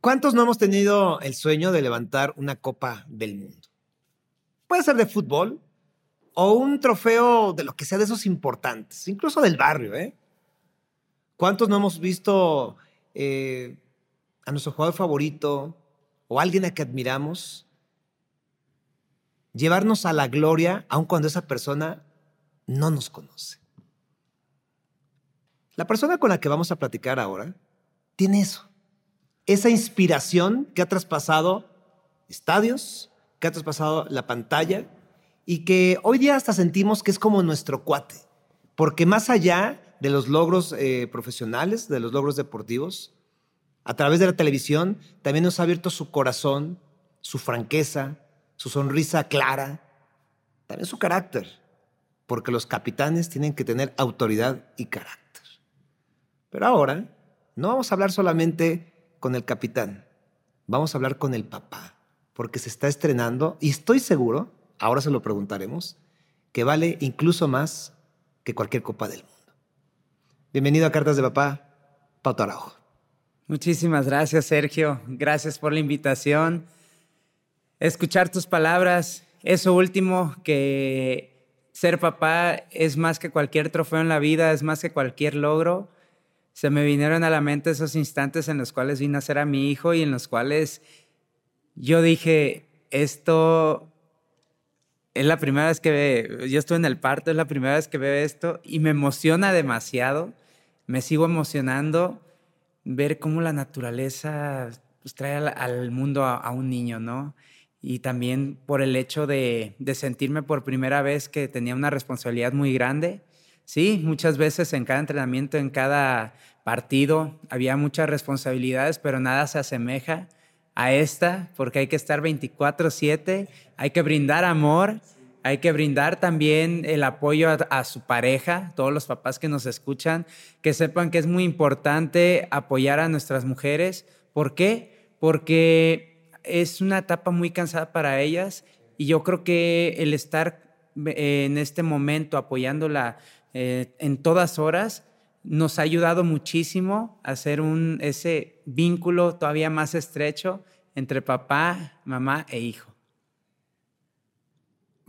¿Cuántos no hemos tenido el sueño de levantar una copa del mundo? Puede ser de fútbol o un trofeo de lo que sea de esos importantes, incluso del barrio, ¿eh? ¿Cuántos no hemos visto eh, a nuestro jugador favorito o alguien a que admiramos llevarnos a la gloria aun cuando esa persona no nos conoce? La persona con la que vamos a platicar ahora tiene eso esa inspiración que ha traspasado estadios, que ha traspasado la pantalla y que hoy día hasta sentimos que es como nuestro cuate, porque más allá de los logros eh, profesionales, de los logros deportivos, a través de la televisión también nos ha abierto su corazón, su franqueza, su sonrisa clara, también su carácter, porque los capitanes tienen que tener autoridad y carácter. Pero ahora no vamos a hablar solamente con el capitán, vamos a hablar con el papá, porque se está estrenando y estoy seguro, ahora se lo preguntaremos, que vale incluso más que cualquier copa del mundo. Bienvenido a Cartas de Papá, Pauto Araujo. Muchísimas gracias, Sergio. Gracias por la invitación. Escuchar tus palabras, eso último, que ser papá es más que cualquier trofeo en la vida, es más que cualquier logro se me vinieron a la mente esos instantes en los cuales vi nacer a mi hijo y en los cuales yo dije, esto es la primera vez que ve, yo estuve en el parto, es la primera vez que veo esto y me emociona demasiado, me sigo emocionando ver cómo la naturaleza pues, trae al, mundo a, un niño, ¿no? Y también por el hecho de sentirme por primera vez que tenía una responsabilidad muy grande Sí, muchas veces en cada entrenamiento, en cada partido, había muchas responsabilidades, pero nada se asemeja a esta, porque hay que estar 24/7, hay que brindar amor, hay que brindar también el apoyo a, su pareja, todos los papás que nos escuchan, que sepan que es muy importante apoyar a nuestras mujeres. ¿Por qué? Porque es una etapa muy cansada para ellas y yo creo que el estar en este momento apoyándola eh, en todas horas, nos ha ayudado muchísimo a hacer un, ese vínculo todavía más estrecho entre papá, mamá e hijo.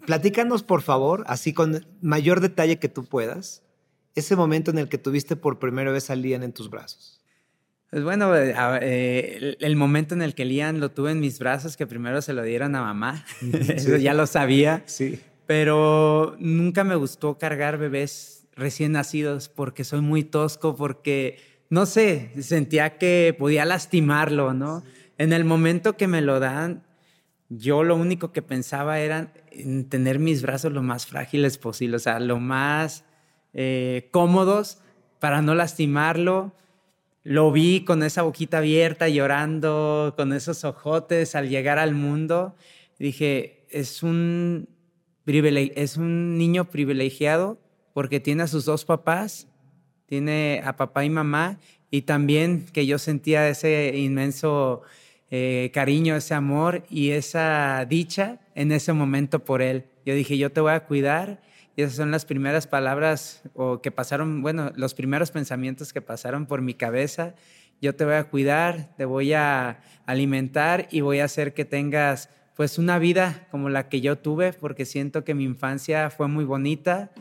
Platícanos, por favor, así con mayor detalle que tú puedas, ese momento en el que tuviste por primera vez a Lian en tus brazos. Pues bueno, eh, el, momento en el que Lian lo tuve en mis brazos, que primero se lo dieron a mamá, eso ya lo sabía. Sí pero nunca me gustó cargar bebés recién nacidos porque soy muy tosco, porque, no sé, sentía que podía lastimarlo, ¿no? En el momento que me lo dan, yo lo único que pensaba era en tener mis brazos lo más frágiles posible, o sea, lo más eh, cómodos para no lastimarlo. Lo vi con esa boquita abierta, llorando, con esos ojotes al llegar al mundo. Dije, es un es un niño privilegiado porque tiene a sus dos papás, tiene a papá y mamá, y también que yo sentía ese inmenso eh, cariño, ese amor y esa dicha en ese momento por él. Yo dije, yo te voy a cuidar. Y esas son las primeras palabras o que pasaron, bueno, los primeros pensamientos que pasaron por mi cabeza. Yo te voy a cuidar, te voy a alimentar y voy a hacer que tengas pues una vida como la que yo tuve, porque siento que mi infancia fue muy bonita.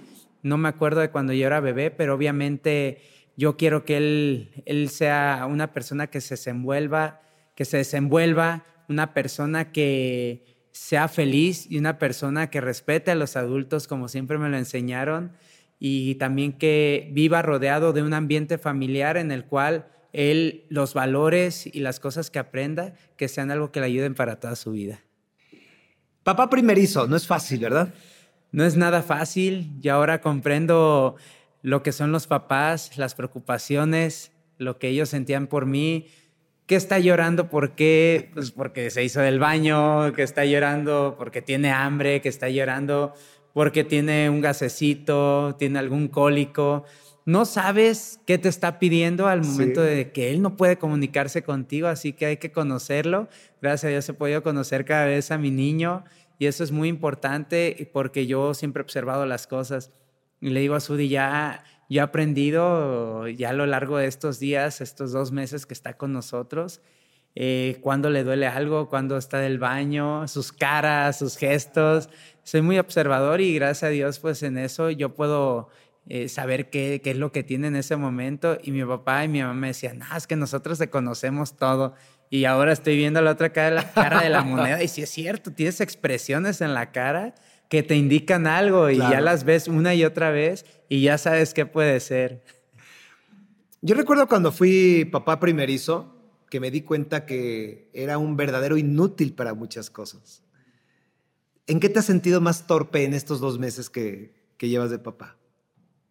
No me acuerdo de cuando yo era bebé, pero obviamente yo quiero que él, él sea una persona que se desenvuelva, que se desenvuelva, una persona que sea feliz y una persona que respete a los adultos como siempre me lo enseñaron y también que viva rodeado de un ambiente familiar en el cual él los valores y las cosas que aprenda que sean algo que le ayuden para toda su vida. Papá primerizo, no es fácil, ¿verdad? No es nada fácil y ahora comprendo lo que son los papás, las preocupaciones, lo que ellos sentían por mí. ¿Qué está llorando? ¿Por qué? Pues porque se hizo del baño, que está llorando porque tiene hambre, que está llorando porque tiene un gasecito, tiene algún cólico. No sabes qué te está pidiendo al momento de que él no puede comunicarse contigo, así que hay que conocerlo. Gracias a Dios he podido conocer cada vez a mi niño y eso es muy importante porque yo siempre he observado las cosas. Y le digo a Sudi, ya, yo he aprendido ya a lo largo de estos días, estos dos meses que está con nosotros, eh, cuándo le duele algo, cuándo está del baño, sus caras, sus gestos. Soy muy observador y gracias a Dios, pues en eso yo puedo eh, saber qué, qué, es lo que tiene en ese momento. Y mi papá y mi mamá me decían, no, es que nosotros te conocemos todo. Y ahora estoy viendo la otra cara, la cara de la moneda y sí es cierto, tienes expresiones en la cara que te indican algo y ya las ves una y otra vez y ya sabes qué puede ser. Yo recuerdo cuando fui papá primerizo que me di cuenta que era un verdadero inútil para muchas cosas. ¿En qué te has sentido más torpe en estos dos meses que, que llevas de papá?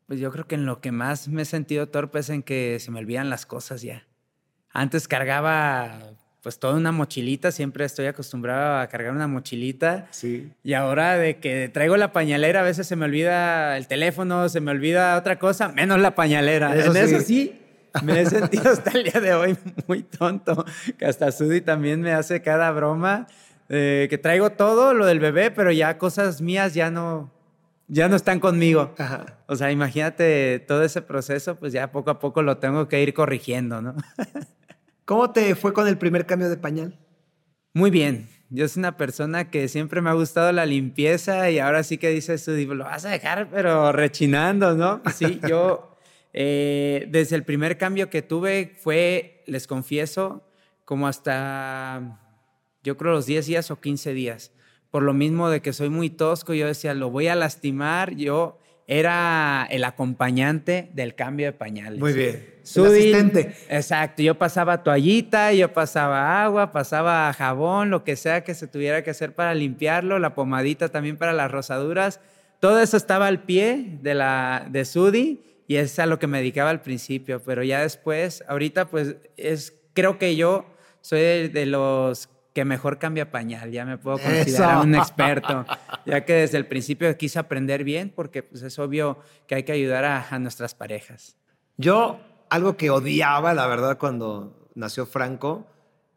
Pues yo creo que en lo que más me he sentido torpe es en que se me olvidan las cosas ya. Antes cargaba pues toda una mochilita, siempre estoy acostumbrado a cargar una mochilita. Sí. Y ahora de que traigo la pañalera, a veces se me olvida el teléfono, se me olvida otra cosa, menos la pañalera. Eso en sí. eso sí, me he sentido hasta el día de hoy muy tonto, que hasta Sudi también me hace cada broma, eh, que traigo todo lo del bebé, pero ya cosas mías ya no, ya no están conmigo. Ajá. O sea, imagínate todo ese proceso, pues ya poco a poco lo tengo que ir corrigiendo, ¿no? ¿Cómo te fue con el primer cambio de pañal? Muy bien. Yo soy una persona que siempre me ha gustado la limpieza y ahora sí que dices tú, lo vas a dejar, pero rechinando, ¿no? Sí, yo eh, desde el primer cambio que tuve fue, les confieso, como hasta, yo creo, los 10 días o 15 días. Por lo mismo de que soy muy tosco, yo decía, lo voy a lastimar, yo era el acompañante del cambio de pañales. Muy bien. El asistente. Exacto, yo pasaba toallita, yo pasaba agua, pasaba jabón, lo que sea que se tuviera que hacer para limpiarlo, la pomadita también para las rosaduras. Todo eso estaba al pie de la de Sudi y es a lo que me dedicaba al principio, pero ya después, ahorita pues es creo que yo soy de, de los que mejor cambia pañal, ya me puedo considerar Eso. un experto, ya que desde el principio quise aprender bien porque pues es obvio que hay que ayudar a, a nuestras parejas. Yo, algo que odiaba, la verdad, cuando nació Franco,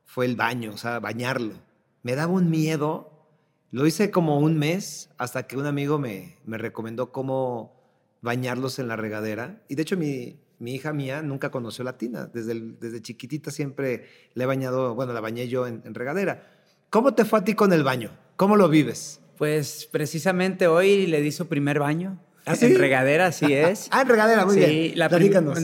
fue el baño, o sea, bañarlo. Me daba un miedo. Lo hice como un mes hasta que un amigo me, me recomendó cómo bañarlos en la regadera. Y de hecho, mi, mi hija mía nunca conoció la tina. Desde, el- desde chiquitita siempre le he bañado, bueno, la bañé yo en, en regadera. ¿Cómo te fue a ti con el baño? ¿Cómo lo vives? Pues precisamente hoy le di su primer baño. ¿Ah, sí? En regadera, así es. Ah, en regadera, muy sí, bien. la Platícanos.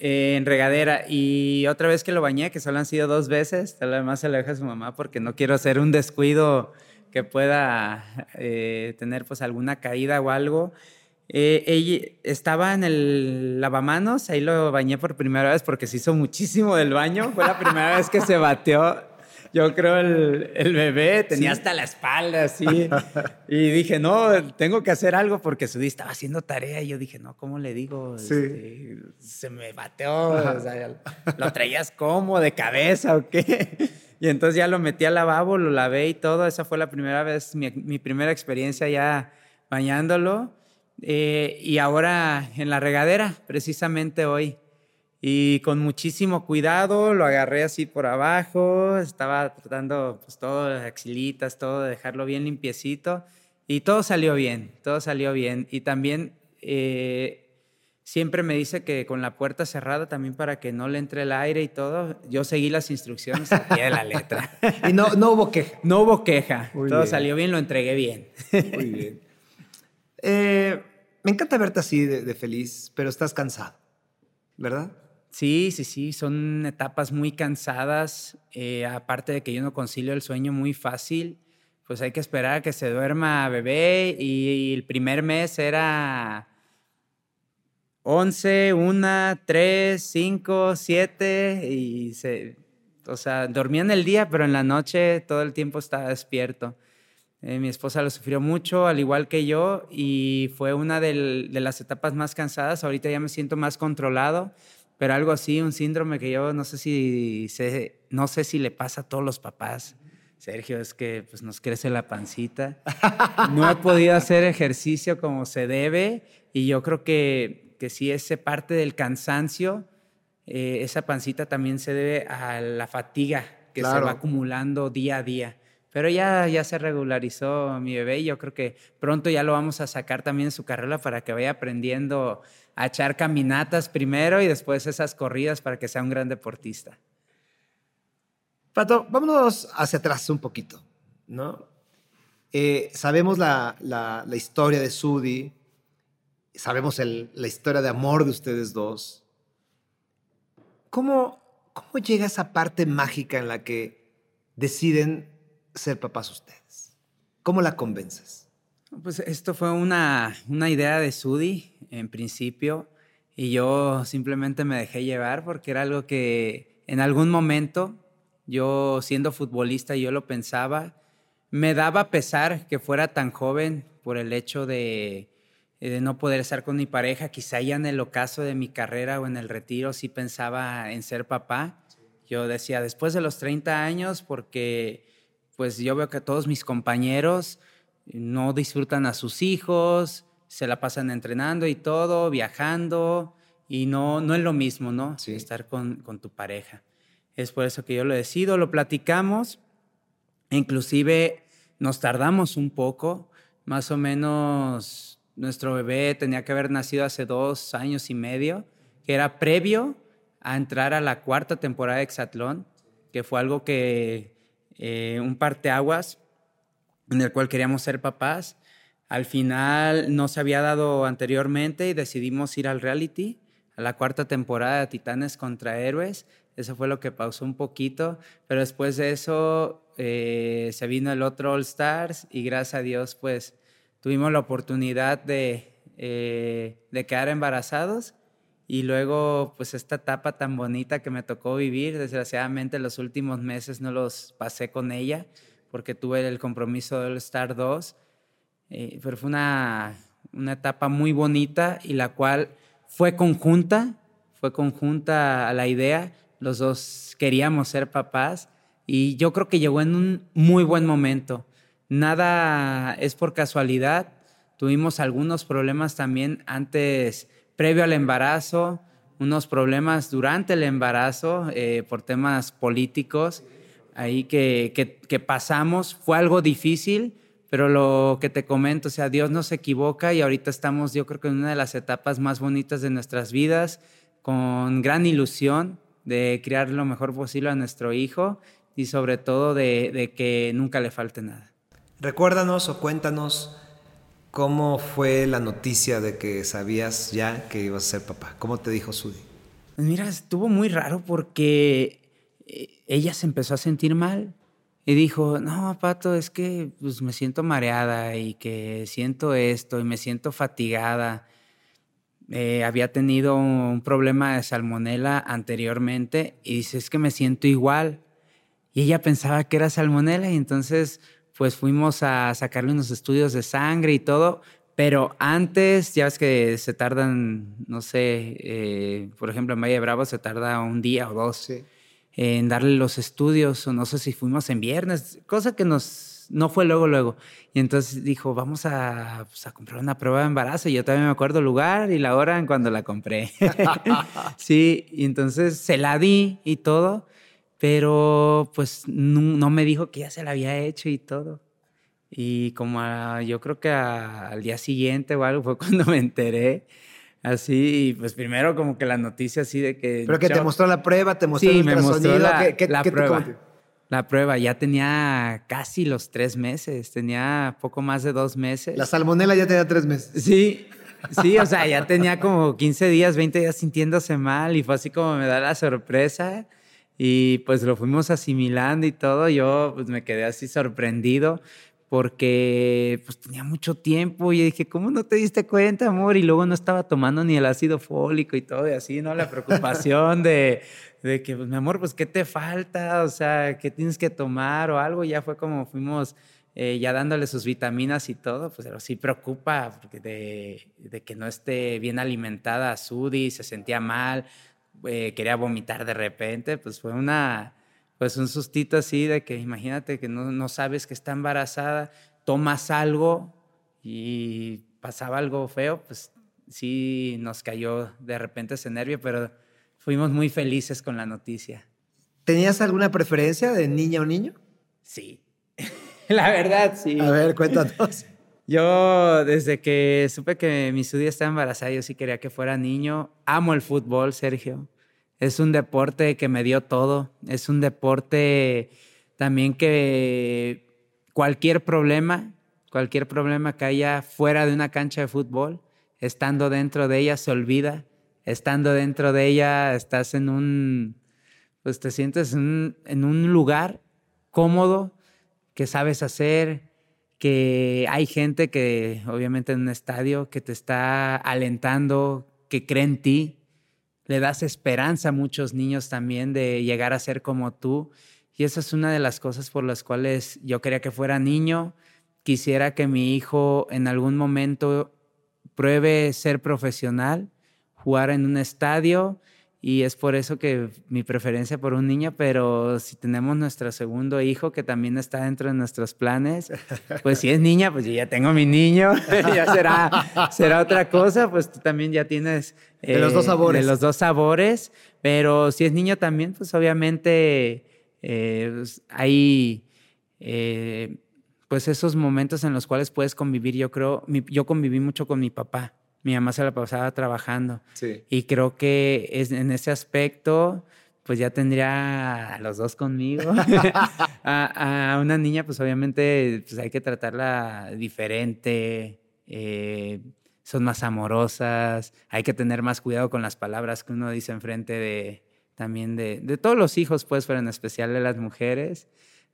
eh, en regadera. Y otra vez que lo bañé, que solo han sido dos veces, tal vez más se lo deja a su mamá porque no quiero hacer un descuido que pueda eh, tener pues alguna caída o algo. Eh, ella estaba en el lavamanos, ahí lo bañé por primera vez porque se hizo muchísimo del baño. Fue la primera vez que se bateó. Yo creo el, el bebé tenía Sí. hasta la espalda así. Y dije, no, tengo que hacer algo porque Sudi estaba haciendo tarea. Y yo dije, no, ¿cómo le digo? Sí. Este, se me bateó. o sea, ¿Lo traías como? ¿De cabeza o qué? Y entonces ya lo metí al lavabo, lo lavé y todo. Esa fue la primera vez, mi, mi primera experiencia ya bañándolo. Eh, y ahora en la regadera, precisamente hoy. Y con muchísimo cuidado lo agarré así por abajo, estaba tratando pues todo, las axilitas, todo, de dejarlo bien limpiecito. Y todo salió bien, todo salió bien. Y también eh, siempre me dice que con la puerta cerrada también para que no le entre el aire y todo. Yo seguí las instrucciones al pie de la letra. Y no, no hubo queja. No hubo queja, Muy todo bien. salió bien, lo entregué bien. Muy bien. Eh, me encanta verte así de, feliz, pero estás cansado, ¿verdad? Sí, sí, sí, son etapas muy cansadas. eh, aparte de que yo no concilio el sueño muy fácil, pues hay que esperar a que se duerma bebé. Y, el primer mes era 11, 1, 3, 5, 7. Y se, o sea, dormía en el día, pero en la noche todo el tiempo estaba despierto. Eh, mi esposa lo sufrió mucho, al igual que yo, y fue una del- de las etapas más cansadas. Ahorita ya me siento más controlado, pero algo así, un síndrome que yo no sé si, se- no sé si le pasa a todos los papás. Sergio, es que pues, nos crece la pancita. No he podido hacer ejercicio como se debe y yo creo que, que sí, ese parte del cansancio, eh, esa pancita también se debe a la fatiga que se Claro. va acumulando día a día. Pero ya, ya se regularizó mi bebé y yo creo que pronto ya lo vamos a sacar también en su carrera para que vaya aprendiendo a echar caminatas primero y después esas corridas para que sea un gran deportista. Pato, vámonos hacia atrás un poquito, ¿no? Eh, sabemos la, la, historia de Sudi, sabemos la historia de amor de ustedes dos. ¿Cómo, ¿Cómo llega esa parte mágica en la que deciden ser papás ustedes? ¿Cómo la convences? Pues esto fue una, una idea de Sudi en principio y yo simplemente me dejé llevar porque era algo que en algún momento yo siendo futbolista yo lo pensaba me daba pesar que fuera tan joven por el hecho de, no poder estar con mi pareja. Quizá ya en el ocaso de mi carrera o en el retiro sí pensaba en ser papá. Yo decía, después de los 30 años, porque pues yo veo que todos mis compañeros no disfrutan a sus hijos, se la pasan entrenando y todo, viajando, y no, no es lo mismo, ¿no? Estar con, con tu pareja. Es por eso que yo lo decido, lo platicamos Inclusive nos tardamos un poco, más o menos nuestro bebé tenía que haber nacido hace dos años y medio, que era previo a entrar a la cuarta temporada de Exatlón, que fue algo que, eh, un parteaguas en el cual queríamos ser papás. Al final no se había dado anteriormente y decidimos ir al reality, a la cuarta temporada de Titanes contra Héroes. Eso fue lo que pausó un poquito, pero después de eso eh, se vino el otro All Stars y gracias a Dios pues tuvimos la oportunidad de, eh, de quedar embarazados y luego pues esta etapa tan bonita que me tocó vivir, desgraciadamente los últimos meses no los pasé con ella porque tuve el compromiso del All Star 2, eh, pero fue una, una etapa muy bonita y la cual fue conjunta, fue conjunta a la idea, los dos queríamos ser papás y yo creo que llegó en un muy buen momento. Nada es por casualidad. Tuvimos algunos problemas también antes, previo al embarazo, unos problemas durante el embarazo eh, por temas políticos ahí que, que, pasamos. Fue algo difícil, pero lo que te comento, o sea, Dios no se equivoca y ahorita estamos, yo creo que en una de las etapas más bonitas de nuestras vidas, con gran ilusión de criar lo mejor posible a nuestro hijo y sobre todo de, que nunca le falte nada. Recuérdanos o cuéntanos cómo fue la noticia de que sabías ya que ibas a ser papá. ¿Cómo te dijo Sudi? Mira, estuvo muy raro porque eh, ella se empezó a sentir mal y dijo, no, Pato, es que pues, me siento mareada y que siento esto y me siento fatigada. Eh, había tenido un problema de salmonela anteriormente y dice, es que me siento igual y ella pensaba que era salmonela y entonces pues fuimos a sacarle unos estudios de sangre y todo, pero antes, ya ves que se tardan, no sé, eh, por ejemplo en Valle de Bravo se tarda un día o dos en darle los estudios, o no sé si fuimos en viernes, cosa que nos, no fue luego, luego. Y entonces dijo, vamos a, pues, a comprar una prueba de embarazo. Y yo también me acuerdo el lugar y la hora en cuando la compré. sí, y entonces se la di y todo pero pues no, me dijo que ya se la había hecho y todo. Y como yo creo que al día siguiente o algo fue cuando me enteré. Así, pues primero como que la noticia así de que... Pero que te mostró la prueba, te mostró sí, el me mostró la, la prueba. la prueba, ya tenía casi los tres meses, tenía poco más de dos meses. La salmonela ya tenía tres meses. Sí, sí, o sea, ya tenía como 15 días, 20 días sintiéndose mal y fue así como me da la sorpresa. Y pues lo fuimos asimilando y todo. Yo pues me quedé así sorprendido porque pues tenía mucho tiempo y dije, ¿cómo no te diste cuenta, amor? Y luego no estaba tomando ni el ácido fólico y todo y así, ¿no? La preocupación de, de que, pues, mi amor, pues, ¿qué te falta? O sea, ¿qué tienes que tomar o algo? Ya fue como fuimos eh, ya dándole sus vitaminas y todo, pues pero sí preocupa de, de que no esté bien alimentada Sudi, se sentía mal, eh, quería vomitar de repente, pues fue una, pues un sustito así de que imagínate que no, no sabes que está embarazada, tomas algo y pasaba algo feo, pues sí nos cayó de repente ese nervio, pero fuimos muy felices con la noticia. ¿Tenías alguna preferencia de niña o niño? Sí, la verdad sí. A ver, cuéntanos. Yo, desde que supe que mi Sudi estaba embarazada, yo sí quería que fuera niño. Amo el fútbol, Sergio. Es un deporte que me dio todo, es un deporte también que cualquier problema, cualquier problema que haya fuera de una cancha de fútbol, estando dentro de ella se olvida, estando dentro de ella estás en un, pues te sientes en, un lugar cómodo, que sabes hacer, que hay gente que obviamente en un estadio que te está alentando, que cree en ti, le das esperanza a muchos niños también de llegar a ser como tú. Y esa es una de las cosas por las cuales yo quería que fuera niño. Quisiera que mi hijo en algún momento pruebe ser profesional, jugar en un estadio y es por eso que mi preferencia por un niño, pero si tenemos nuestro segundo hijo que también está dentro de nuestros planes, pues si es niña, pues yo ya tengo mi niño, ya será, será otra cosa, pues tú también ya tienes... de los dos sabores. De los dos sabores, pero si es niño también, pues obviamente eh, pues, hay... Eh, pues esos momentos en los cuales puedes convivir, yo creo, yo conviví mucho con mi papá mi mamá se la pasaba trabajando. Sí. Y creo que es, en ese aspecto, pues ya tendría a los dos conmigo. a, una niña, pues obviamente pues hay que tratarla diferente. Eh, son más amorosas. Hay que tener más cuidado con las palabras que uno dice enfrente de también de, de todos los hijos, pues, pero en especial de las mujeres,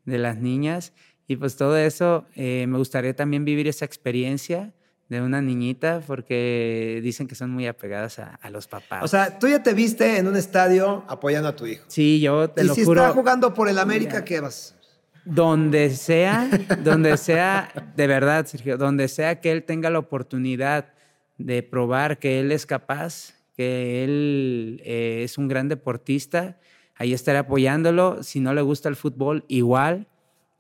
de las niñas. Y pues todo eso, eh, me gustaría también vivir esa experiencia de una niñita porque dicen que son muy apegadas a, los papás. O sea, tú ya te viste en un estadio apoyando a tu hijo. Sí, yo te ¿Y lo si juro. está jugando por el América, ¿qué vas? Donde sea, donde sea, de verdad, Sergio, donde sea que él tenga la oportunidad de probar que él es capaz, que él eh, es un gran deportista, ahí estaré apoyándolo. Si no le gusta el fútbol, igual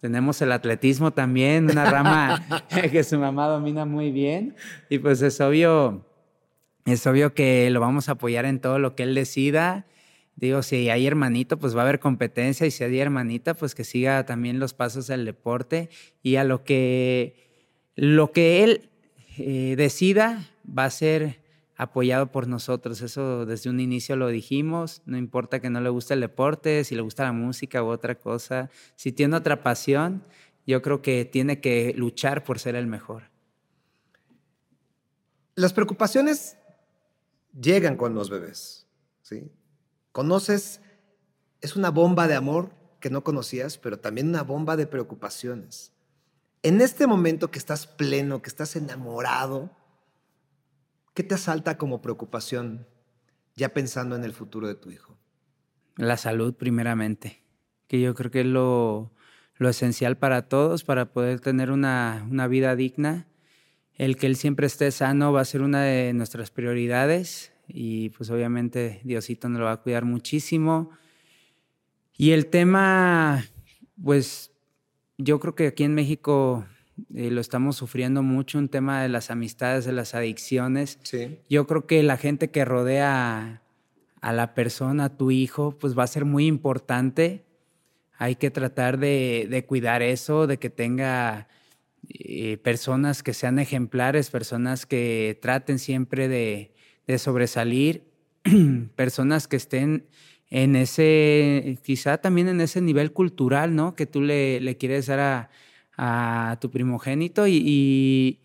tenemos el atletismo también, una rama que su mamá domina muy bien. Y pues es obvio, es obvio que lo vamos a apoyar en todo lo que él decida. Digo, si hay hermanito, pues va a haber competencia y si hay hermanita, pues que siga también los pasos del deporte y a lo que, lo que él eh, decida va a ser apoyado por nosotros. Eso desde un inicio lo dijimos. No importa que no le guste el deporte, si le gusta la música u otra cosa. Si tiene otra pasión, yo creo que tiene que luchar por ser el mejor. Las preocupaciones llegan con los bebés. ¿sí? Conoces, es una bomba de amor que no conocías, pero también una bomba de preocupaciones. En este momento que estás pleno, que estás enamorado, ¿Qué te asalta como preocupación ya pensando en el futuro de tu hijo? La salud primeramente, que yo creo que es lo, esencial para todos, para poder tener una, vida digna. El que él siempre esté sano va a ser una de nuestras prioridades y pues obviamente Diosito nos lo va a cuidar muchísimo. Y el tema, pues yo creo que aquí en México eh, lo estamos sufriendo mucho, un tema de las amistades, de las adicciones. Yo creo que la gente que rodea a, la persona, a tu hijo, pues va a ser muy importante. Hay que tratar de, cuidar eso, de que tenga eh, personas que sean ejemplares, personas que traten siempre de, sobresalir, personas que estén en ese, quizá también en ese nivel cultural, ¿no? Que tú le, le quieres dar a, a tu primogénito y,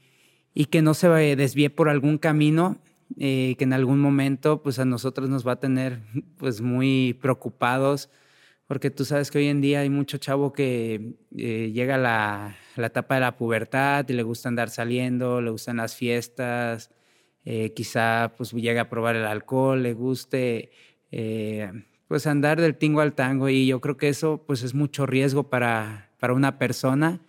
y, que no se desvíe por algún camino eh, que en algún momento pues a nosotros nos va a tener pues muy preocupados porque tú sabes que hoy en día hay mucho chavo que eh, llega a la, la, etapa de la pubertad y le gusta andar saliendo, le gustan las fiestas, eh, quizá pues llega a probar el alcohol, le guste pues andar del tingo al tango y yo creo que eso pues es mucho riesgo para, para una persona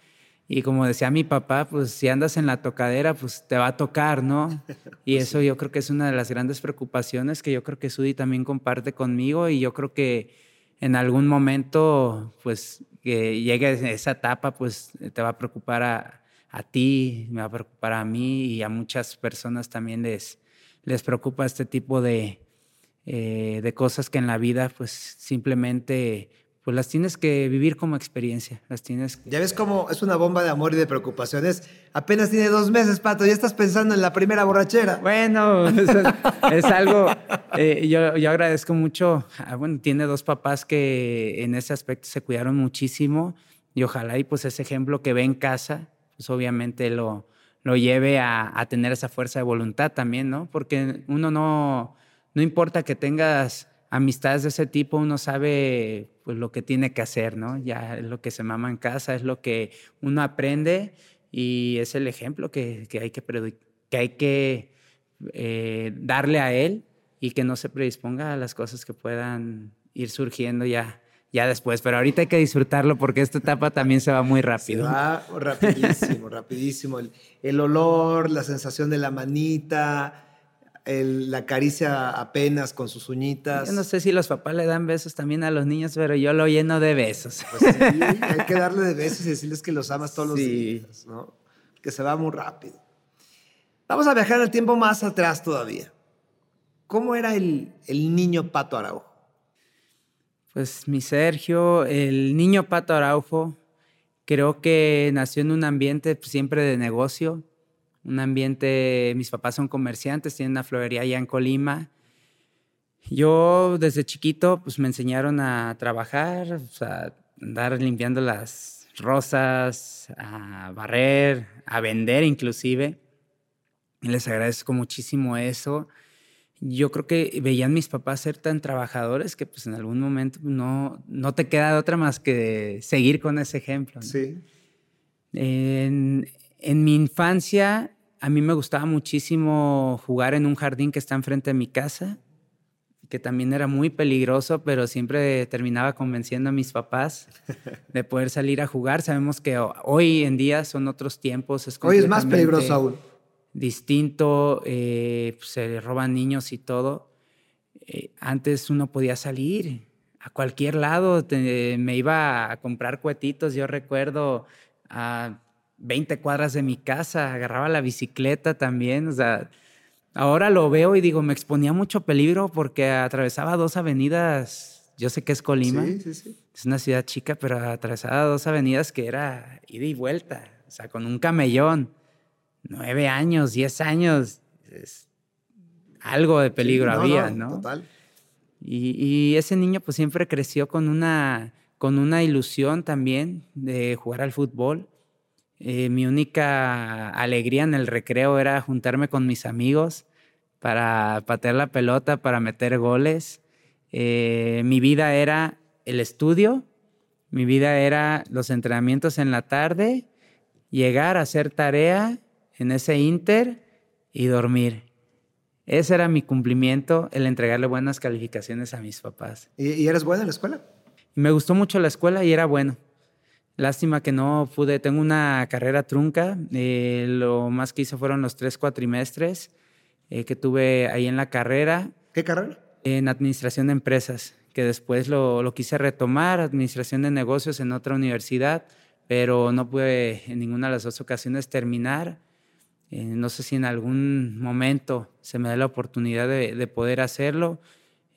y como decía mi papá, pues si andas en la tocadera, pues te va a tocar, ¿no? Y eso yo creo que es una de las grandes preocupaciones que yo creo que Sudi también comparte conmigo. Y yo creo que en algún momento, pues que llegue esa etapa, pues te va a preocupar a, a, ti, me va a preocupar a mí. Y a muchas personas también les, les preocupa este tipo de, eh, de cosas que en la vida pues simplemente pues las tienes que vivir como experiencia. Las tienes Ya ves cómo es una bomba de amor y de preocupaciones. Apenas tiene dos meses, Pato, ya estás pensando en la primera borrachera. Bueno, es, algo, eh, yo, yo, agradezco mucho, ah, bueno, tiene dos papás que en ese aspecto se cuidaron muchísimo y ojalá y pues ese ejemplo que ve en casa, pues obviamente lo, lo lleve a, a tener esa fuerza de voluntad también, ¿no? Porque uno no, no importa que tengas amistades de ese tipo, uno sabe pues, lo que tiene que hacer, ¿no? Ya es lo que se mama en casa, es lo que uno aprende y es el ejemplo que, que hay que, que, hay que eh, darle a él y que no se predisponga a las cosas que puedan ir surgiendo ya, ya después. Pero ahorita hay que disfrutarlo porque esta etapa también se va muy rápido. Se va rapidísimo, rapidísimo. El, el olor, la sensación de la manita, la caricia apenas con sus uñitas. Yo no sé si los papás le dan besos también a los niños, pero yo lo lleno de besos. Pues sí, hay que darle de besos y decirles que los amas todos los días, ¿no? Que se va muy rápido. Vamos a viajar el tiempo más atrás todavía. ¿Cómo era el, el niño Pato Araujo? Pues mi Sergio, el niño Pato Araujo, creo que nació en un ambiente siempre de negocio un ambiente, mis papás son comerciantes, tienen una florería allá en Colima. Yo desde chiquito pues me enseñaron a trabajar, a andar limpiando las rosas, a barrer, a vender inclusive. Y les agradezco muchísimo eso. Yo creo que veían mis papás ser tan trabajadores que pues en algún momento no, no te queda otra más que seguir con ese ejemplo. Sí. En, en mi infancia a mí me gustaba muchísimo jugar en un jardín que está enfrente de mi casa, que también era muy peligroso, pero siempre terminaba convenciendo a mis papás de poder salir a jugar. Sabemos que hoy en día son otros tiempos. hoy es más peligroso aún. Distinto, eh, pues, se roban niños y todo. Eh, antes uno podía salir a cualquier lado, me iba a comprar cuetitos, yo recuerdo a 20 cuadras de mi casa, agarraba la bicicleta también, o sea, ahora lo veo y digo, me exponía mucho peligro porque atravesaba dos avenidas, yo sé que es Colima, sí, sí, sí. es una ciudad chica, pero atravesaba dos avenidas que era ida y vuelta, o sea, con un camellón, nueve años, diez años, algo de peligro había, ¿no? Total. Y, y, ese niño pues siempre creció con una, con una ilusión también de jugar al fútbol eh, mi única alegría en el recreo era juntarme con mis amigos para patear la pelota, para meter goles. Eh, mi vida era el estudio, mi vida era los entrenamientos en la tarde, llegar a hacer tarea en ese inter y dormir. Ese era mi cumplimiento, el entregarle buenas calificaciones a mis papás. ¿Y, y eres bueno en la escuela? me gustó mucho la escuela y era bueno. Lástima que no pude, tengo una carrera trunca, eh, lo más que hice fueron los tres cuatrimestres eh, que tuve ahí en la carrera. ¿Qué carrera? En administración de empresas, que después lo, lo quise retomar, administración de negocios en otra universidad, pero no pude en ninguna de las dos ocasiones terminar. Eh, no sé si en algún momento se me da la oportunidad de, de poder hacerlo.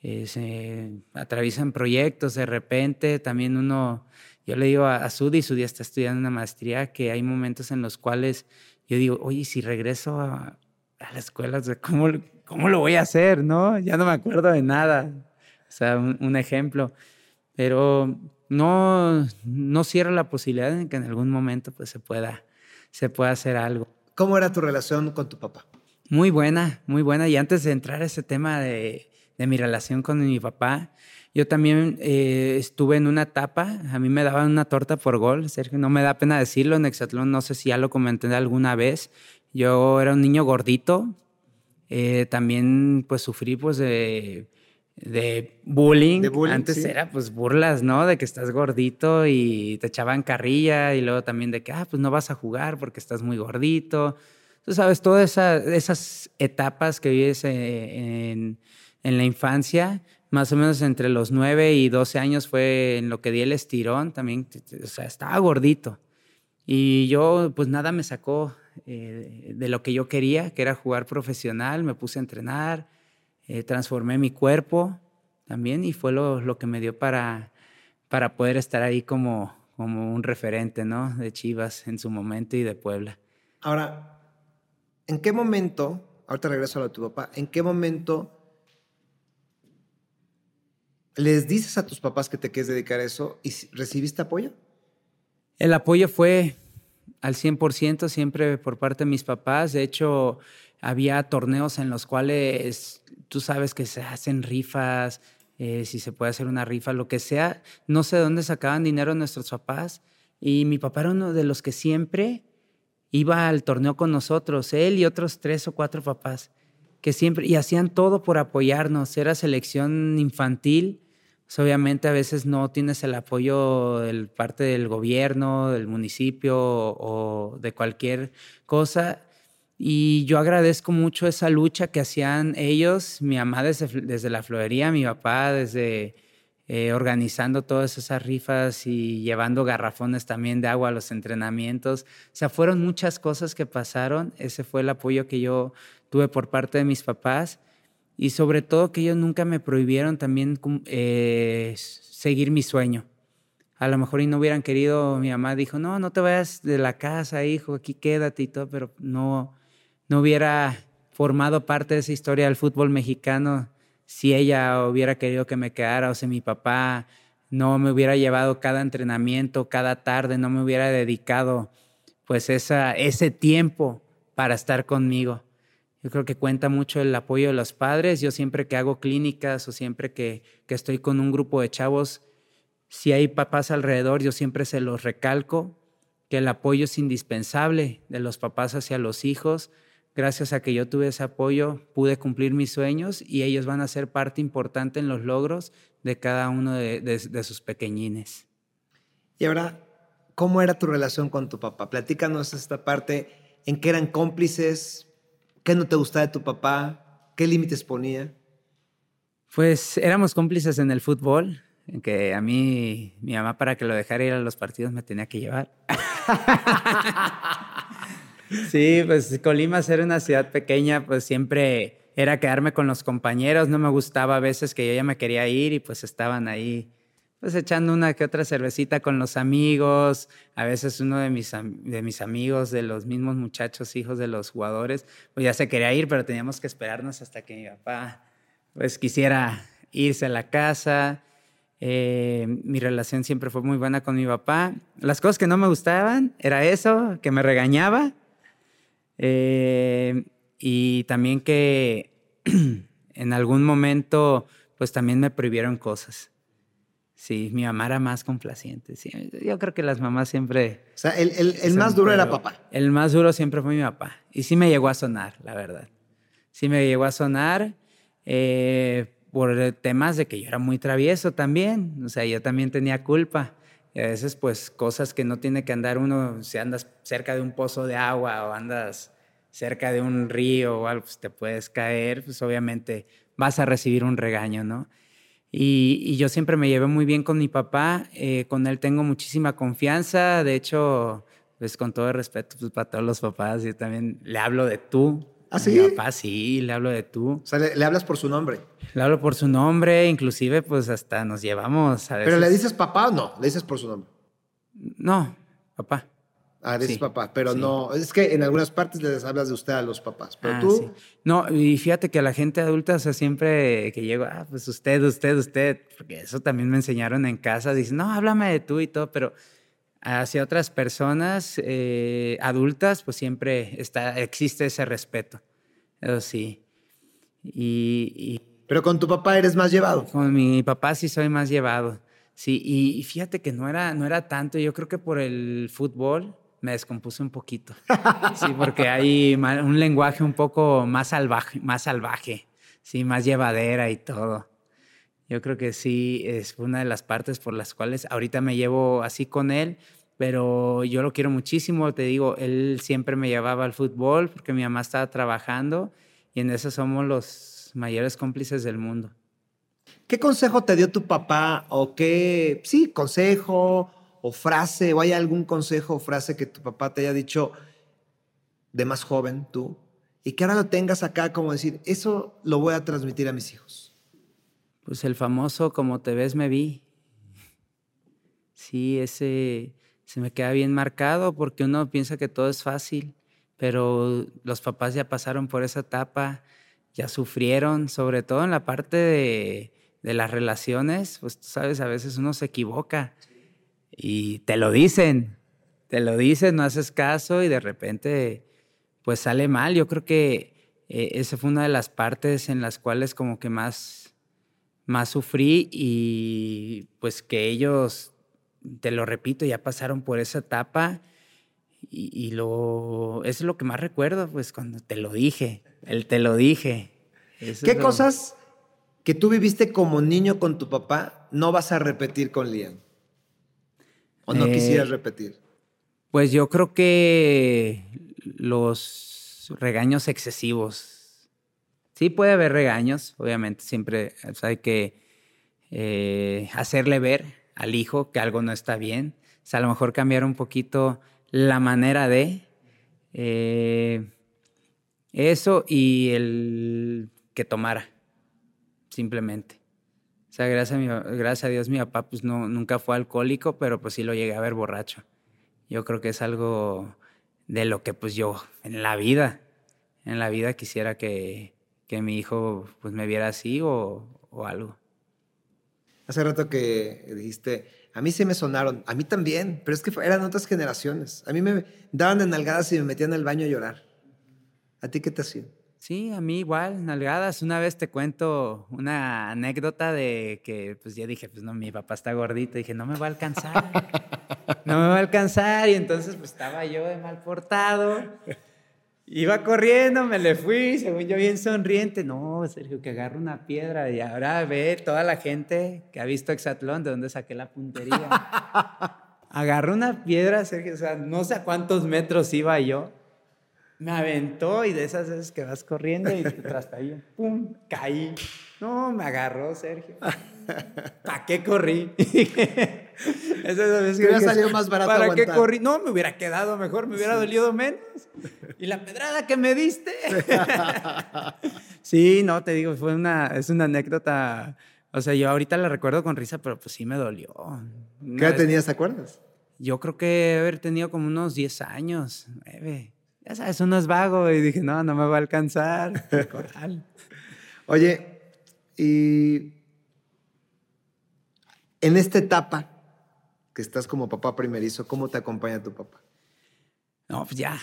se atraviesan proyectos de repente, también uno yo le digo a, Sudi, Sudi está estudiando una maestría, que hay momentos en los cuales yo digo, oye, si regreso a, la escuela, ¿cómo, ¿cómo lo voy a hacer? ¿No? Ya no me acuerdo de nada. O sea, un, ejemplo. Pero no, no cierro la posibilidad de que en algún momento pues, se, pueda, se pueda hacer algo. ¿Cómo era tu relación con tu papá? Muy buena, muy buena. Y antes de entrar a ese tema de, de mi relación con mi papá, yo también eh, estuve en una etapa, a mí me daban una torta por gol, Sergio, no me da pena decirlo, en Exatlón no sé si ya lo comenté alguna vez, yo era un niño gordito, eh, también pues sufrí pues de, de bullying. Antes era pues burlas, ¿no? De que estás gordito y te echaban carrilla y luego también de que, ah, pues no vas a jugar porque estás muy gordito. Tú sabes, todas esas etapas que vives eh, en, en la infancia, más o menos entre los 9 y 12 años fue en lo que di el estirón, también, o sea, estaba gordito. Y yo, pues nada me sacó eh, de lo que yo quería, que era jugar profesional, me puse a entrenar, eh, transformé mi cuerpo también y fue lo, lo, que me dio para, para poder estar ahí como, como un referente, ¿no? De Chivas en su momento y de Puebla. Ahora, ¿en qué momento, ahorita regreso a lo de tu papá, ¿en qué momento les dices a tus papás que te quieres dedicar a eso y recibiste apoyo? El apoyo fue al 100% siempre por parte de mis papás. De hecho, había torneos en los cuales tú sabes que se hacen rifas, eh, si se puede hacer una rifa, lo que sea. No sé de dónde sacaban dinero nuestros papás. Y mi papá era uno de los que siempre iba al torneo con nosotros, él y otros tres o cuatro papás, que siempre, y hacían todo por apoyarnos. Era selección infantil. Pues, obviamente a veces no tienes el apoyo del parte del gobierno, del municipio o de cualquier cosa y yo agradezco mucho esa lucha que hacían ellos, mi mamá desde, desde la florería, mi papá desde eh, organizando todas esas rifas y llevando garrafones también de agua a los entrenamientos. O sea, fueron muchas cosas que pasaron. Ese fue el apoyo que yo tuve por parte de mis papás. Y sobre todo que ellos nunca me prohibieron también eh, seguir mi sueño. A lo mejor y no hubieran querido, mi mamá dijo, no, no te vayas de la casa, hijo, aquí quédate y todo, pero no, no hubiera formado parte de esa historia del fútbol mexicano si ella hubiera querido que me quedara o si mi papá no me hubiera llevado cada entrenamiento, cada tarde, no me hubiera dedicado pues esa, ese tiempo para estar conmigo. Yo creo que cuenta mucho el apoyo de los padres. Yo siempre que hago clínicas o siempre que, que estoy con un grupo de chavos, si hay papás alrededor, yo siempre se los recalco, que el apoyo es indispensable de los papás hacia los hijos gracias a que yo tuve ese apoyo, pude cumplir mis sueños y ellos van a ser parte importante en los logros de cada uno de, sus pequeñines. Y ahora, ¿cómo era tu relación con tu papá? Platícanos esta parte, ¿en qué eran cómplices? ¿Qué no te gustaba de tu papá? ¿Qué límites ponía? Pues éramos cómplices en el fútbol, en que a mí, mi mamá para que lo dejara ir a los partidos me tenía que llevar. Sí, pues Colima, ser una ciudad pequeña, pues siempre era quedarme con los compañeros. No me gustaba a veces que yo ya me quería ir y pues estaban ahí, pues echando una que otra cervecita con los amigos. A veces uno de mis, de mis amigos, de los mismos muchachos, hijos de los jugadores, pues ya se quería ir, pero teníamos que esperarnos hasta que mi papá, pues quisiera irse a la casa. Eh, mi relación siempre fue muy buena con mi papá. Las cosas que no me gustaban era eso, que me regañaba eh, y también que en algún momento, pues también me prohibieron cosas. Sí, mi mamá era más complaciente. Sí, yo creo que las mamás siempre... O sea, el, el, más duro era papá. El más duro siempre fue mi papá. Y sí me llegó a sonar, la verdad. Sí me llegó a sonar eh, por temas de que yo era muy travieso también. O sea, yo también tenía culpa. Y a veces, pues, cosas que no tiene que andar uno, si andas cerca de un pozo de agua o andas cerca de un río o algo, pues te puedes caer, pues obviamente vas a recibir un regaño, ¿no? Y, yo siempre me llevé muy bien con mi papá, eh, con él tengo muchísima confianza, de hecho, pues con todo el respeto pues, para todos los papás, yo también le hablo de tú. ¿Ah, sí? mi papá sí, le hablo de tú. O sea, le, hablas por su nombre. Le hablo por su nombre, inclusive pues hasta nos llevamos a ¿Pero le dices papá o no? ¿Le dices por su nombre? No, papá. Ah, eres papá, pero no, es que en algunas partes les hablas de usted a los papás, pero ah, tú... No, y fíjate que a la gente adulta, o sea, siempre que llego, ah, pues usted, usted, usted, porque eso también me enseñaron en casa, dicen, no, háblame de tú y todo, pero hacia otras personas eh, adultas, pues siempre está, existe ese respeto, eso sí. Y, Pero con tu papá eres más llevado. Con mi papá sí soy más llevado, sí, y, y fíjate que no era, no era tanto, yo creo que por el fútbol me descompuse un poquito. Sí, porque hay un lenguaje un poco más salvaje, más salvaje, sí, más llevadera y todo. Yo creo que sí es una de las partes por las cuales ahorita me llevo así con él, pero yo lo quiero muchísimo. Te digo, él siempre me llevaba al fútbol porque mi mamá estaba trabajando y en eso somos los mayores cómplices del mundo. ¿Qué consejo te dio tu papá o qué, sí, consejo o frase, o hay algún consejo o frase que tu papá te haya dicho de más joven, tú, y que ahora lo tengas acá como decir, eso lo voy a transmitir a mis hijos? Pues el famoso como te ves me vi. Sí, ese se me queda bien marcado porque uno piensa que todo es fácil, pero los papás ya pasaron por esa etapa, ya sufrieron, sobre todo en la parte de, de las relaciones, pues tú sabes, a veces uno se equivoca y te lo dicen, te lo dicen, no haces caso y de repente pues sale mal. Yo creo que eh, esa fue una de las partes en las cuales como que más, más sufrí y pues que ellos te lo repito, ya pasaron por esa etapa y, lo, eso es lo que más recuerdo, pues cuando te lo dije, el te lo dije. ¿Qué cosas que tú viviste como niño con tu papá no vas a repetir con Liam? ¿O no quisieras eh, repetir? Pues yo creo que los regaños excesivos. Sí puede haber regaños, obviamente, siempre hay que eh, hacerle ver al hijo que algo no está bien. O sea, a lo mejor cambiar un poquito la manera de eh, eso y el que tomara, simplemente. Gracias a, Dios mi papá pues nunca fue alcohólico, pero pues sí lo llegué a ver borracho. Yo creo que es algo de lo que pues yo en la vida, en la vida quisiera que, mi hijo pues me viera así o, algo. Hace rato que dijiste, a mí sí me sonaron, a mí también, pero es que eran otras generaciones. A mí me daban de y me metían al baño a llorar. ¿A ti qué te hacían? Sí, a mí igual, nalgadas. Una vez te cuento una anécdota de que, pues ya dije, pues no, mi papá está gordito. Dije, no me va a alcanzar. no me va a alcanzar. Y entonces, pues estaba yo de mal portado. Iba corriendo, me le fui, según yo bien sonriente. No, Sergio, que agarro una piedra y ahora ve toda la gente que ha visto Exatlón, de dónde saqué la puntería. Agarró una piedra, Sergio, o sea, no sé a cuántos metros iba yo. Me aventó y de esas veces que vas corriendo y tras ahí, ¡pum! Caí. No, me agarró Sergio. ¿Para qué corrí? Esa vez que hubiera salido más barato. ¿Para qué corrí? No, me hubiera quedado mejor, me hubiera dolido menos. ¿Y la pedrada que me diste? sí, no, te digo, fue una, es una anécdota. O sea, yo ahorita la recuerdo con risa, pero pues sí me dolió. ¿Qué edad tenías, te acuerdas? Yo creo que haber tenido como unos 10 años, 9. Ya sabes, uno es vago y dije, no, no me va a alcanzar. Oye, y en esta etapa que estás como papá primerizo, ¿cómo te acompaña tu papá? No, pues ya,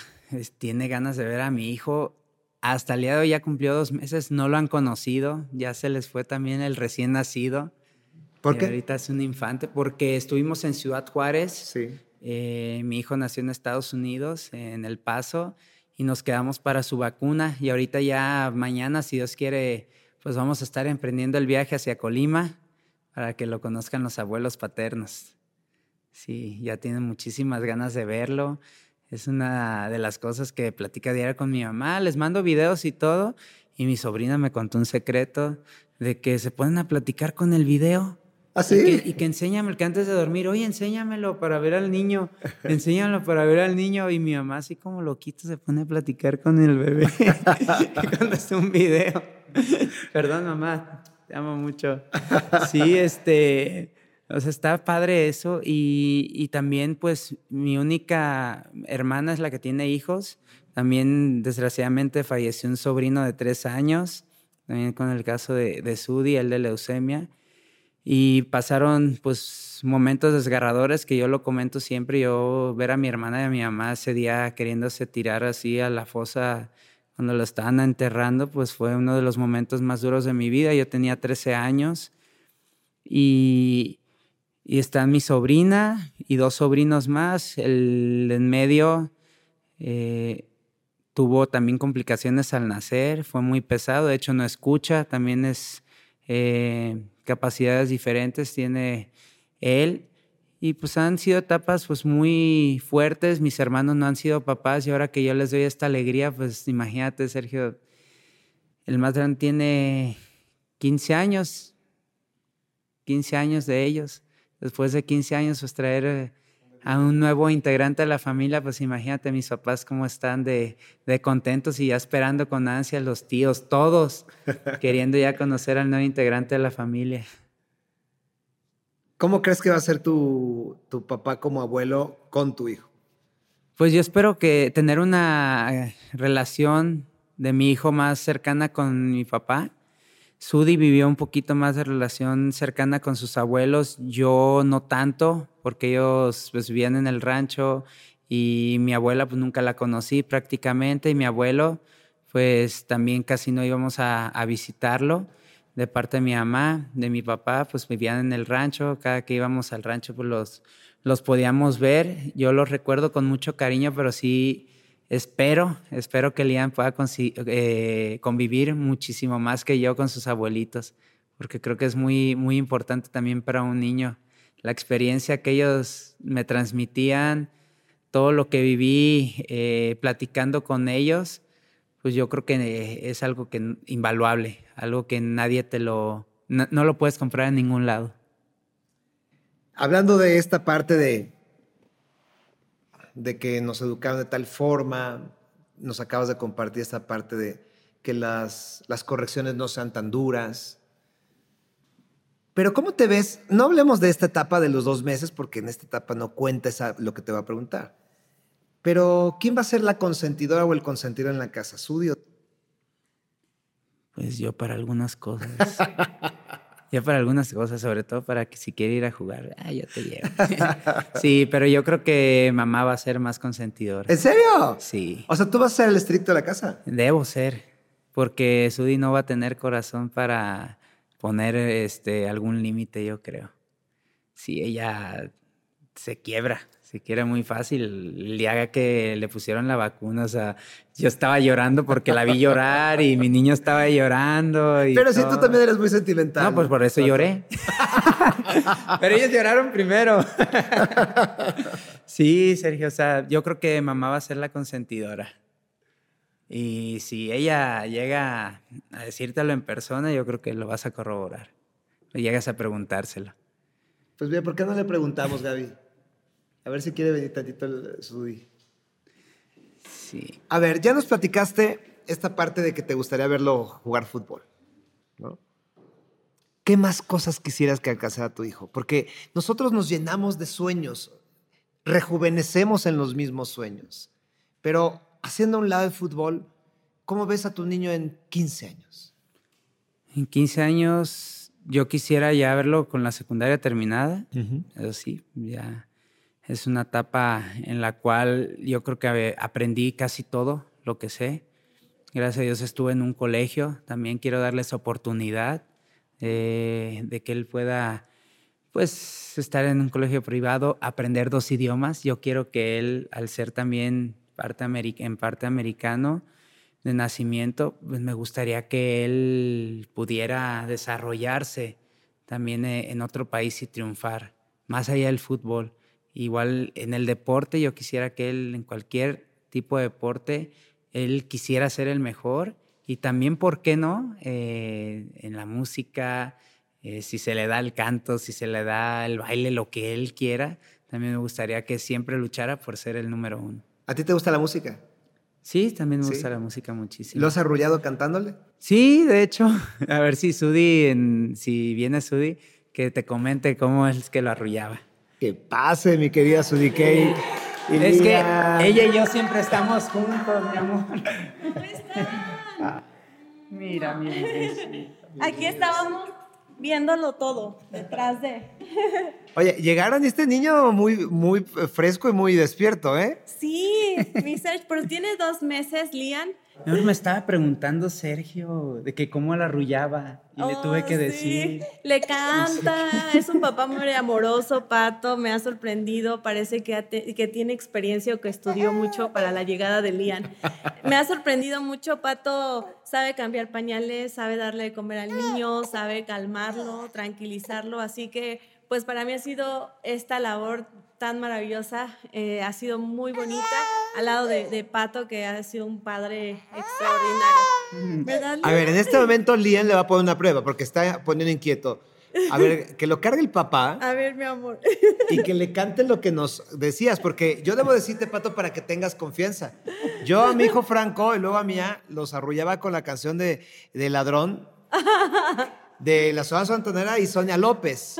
tiene ganas de ver a mi hijo. Hasta el día de hoy ya cumplió dos meses, no lo han conocido, ya se les fue también el recién nacido. ¿Por qué? Ahorita es un infante, porque estuvimos en Ciudad Juárez. Sí. Eh, mi hijo nació en Estados Unidos, en El Paso, y nos quedamos para su vacuna. Y ahorita ya mañana, si Dios quiere, pues vamos a estar emprendiendo el viaje hacia Colima para que lo conozcan los abuelos paternos. Sí, ya tienen muchísimas ganas de verlo. Es una de las cosas que platica diario con mi mamá. Les mando videos y todo. Y mi sobrina me contó un secreto de que se ponen a platicar con el video. ¿Ah, sí? Y que, y que enséñame, que antes de dormir, oye, enséñamelo para ver al niño, enséñamelo para ver al niño. Y mi mamá, así como loquito, se pone a platicar con el bebé cuando es un video. Perdón, mamá, te amo mucho. Sí, este, o sea, está padre eso. Y, y, también, pues, mi única hermana es la que tiene hijos. También, desgraciadamente, falleció un sobrino de tres años, también con el caso de, de Sudi, el de leucemia. Y pasaron, pues, momentos desgarradores que yo lo comento siempre. Yo ver a mi hermana y a mi mamá ese día queriéndose tirar así a la fosa cuando lo estaban enterrando, pues fue uno de los momentos más duros de mi vida. Yo tenía 13 años y, y están mi sobrina y dos sobrinos más. El en medio eh, tuvo también complicaciones al nacer, fue muy pesado, de hecho no escucha, también es eh, capacidades diferentes tiene él y pues han sido etapas pues muy fuertes. Mis hermanos no han sido papás y ahora que yo les doy esta alegría, pues imagínate, Sergio, el más grande tiene 15 años, 15 años de ellos. Después de 15 años, pues traer eh, a un nuevo integrante de la familia, pues imagínate mis papás cómo están de, de contentos y ya esperando con ansia los tíos, todos queriendo ya conocer al nuevo integrante de la familia. ¿Cómo crees que va a ser tu, tu papá como abuelo con tu hijo? Pues yo espero que tener una relación de mi hijo más cercana con mi papá. Sudi vivió un poquito más de relación cercana con sus abuelos, yo no tanto, porque ellos pues, vivían en el rancho y mi abuela pues nunca la conocí prácticamente y mi abuelo pues también casi no íbamos a, visitarlo de parte de mi mamá, de mi papá, pues vivían en el rancho, cada que íbamos al rancho pues los, los podíamos ver, yo los recuerdo con mucho cariño, pero sí espero, espero que Lian pueda eh, convivir muchísimo más que yo con sus abuelitos, porque creo que es muy, muy importante también para un niño. La experiencia que ellos me transmitían, todo lo que viví eh, platicando con ellos, pues yo creo que es algo que invaluable, algo que nadie te lo, no, lo puedes comprar en ningún lado. Hablando de esta parte de, de que nos educaron de tal forma, nos acabas de compartir esta parte de que las, las correcciones no sean tan duras. Pero ¿cómo te ves? No hablemos de esta etapa de los dos meses porque en esta etapa no cuenta lo que te va a preguntar. Pero, ¿quién va a ser la consentidora o el consentidor en la casa? ¿Sudio? Pues yo para algunas cosas. yo para algunas cosas, sobre todo para que si quiere ir a jugar, ah, yo te llevo. sí, pero yo creo que mamá va a ser más consentidora. ¿En serio? Sí. O sea, tú vas a ser el estricto de la casa. Debo ser, porque Sudi no va a tener corazón para poner este algún límite, yo creo. Si ella se quiebra si quiere muy fácil, le haga que le pusieron la vacuna. O sea, yo estaba llorando porque la vi llorar y mi niño estaba llorando. Pero si tú también eres muy sentimental. No, pues por eso lloré. Pero ellos lloraron primero. sí, Sergio, o sea, yo creo que mamá va a ser la consentidora. Y si ella llega a decírtelo en persona, yo creo que lo vas a corroborar. Llegas a preguntárselo. Pues bien, ¿por qué no le preguntamos, Gaby? A ver si quiere venir tantito el Sudi. Sí. A ver, ya nos platicaste esta parte de que te gustaría verlo jugar fútbol, ¿no? ¿Qué más cosas quisieras que alcanzara tu hijo? Porque nosotros nos llenamos de sueños, rejuvenecemos en los mismos sueños, pero haciendo un lado el fútbol, ¿cómo ves a tu niño en 15 años? En 15 años yo quisiera ya verlo con la secundaria terminada, eso sí, ya es una etapa en la cual yo creo que aprendí casi todo lo que sé. Gracias a Dios estuve en un colegio. También quiero darle esa oportunidad eh, de que él pueda pues estar en un colegio privado, aprender dos idiomas. Yo quiero que él, al ser también parte en parte americano de nacimiento, pues me gustaría que él pudiera desarrollarse también eh, en otro país y triunfar, más allá del fútbol. Igual en el deporte, yo quisiera que él, en cualquier tipo de deporte, él quisiera ser el mejor. Y también, ¿por qué no? Eh, en la música, eh, si se le da el canto, si se le da el baile, lo que él quiera, también me gustaría que siempre luchara por ser el número uno. ¿A ti te gusta la música? Sí, también me gusta la música muchísimo. ¿Lo has arrullado cantándole? Sí, de hecho. A ver si Sudi, si viene Sudi, que te comente cómo es que lo arrullaba. Que pase, mi querida Sudikei. Es que ella y yo siempre estamos juntos, mi amor. ¿Cómo está? Mira, mira. Aquí estábamos viéndolo todo, detrás de. Oye, llegaron este niño muy, muy fresco y muy despierto, ¿eh? Sí, mi Sergio, pero tiene dos meses, Lian. me estaba preguntando Sergio de que cómo la arrullaba y le tuve que oh, decir. Le canta, es un papá muy amoroso, Pato, me ha sorprendido, parece que, que tiene experiencia o que estudió mucho para la llegada de Lian. Me ha sorprendido mucho, Pato sabe cambiar pañales, sabe darle de comer al niño, sabe calmarlo, tranquilizarlo, así que pues para mí ha sido esta labor tan maravillosa, eh, ha sido muy bonita, al lado de, Pato, que ha sido un padre extraordinario. A ver, en este momento Lian le va a poner una prueba, porque está poniendo inquieto. A ver, que lo cargue el papá. A ver, mi amor. Y que le cante lo que nos decías, porque yo debo decirte, Pato, para que tengas confianza. Yo a mi hijo Franco y luego a Mía los arrullaba con la canción de, de Ladrón de la Sonora Santanera y Sonia López.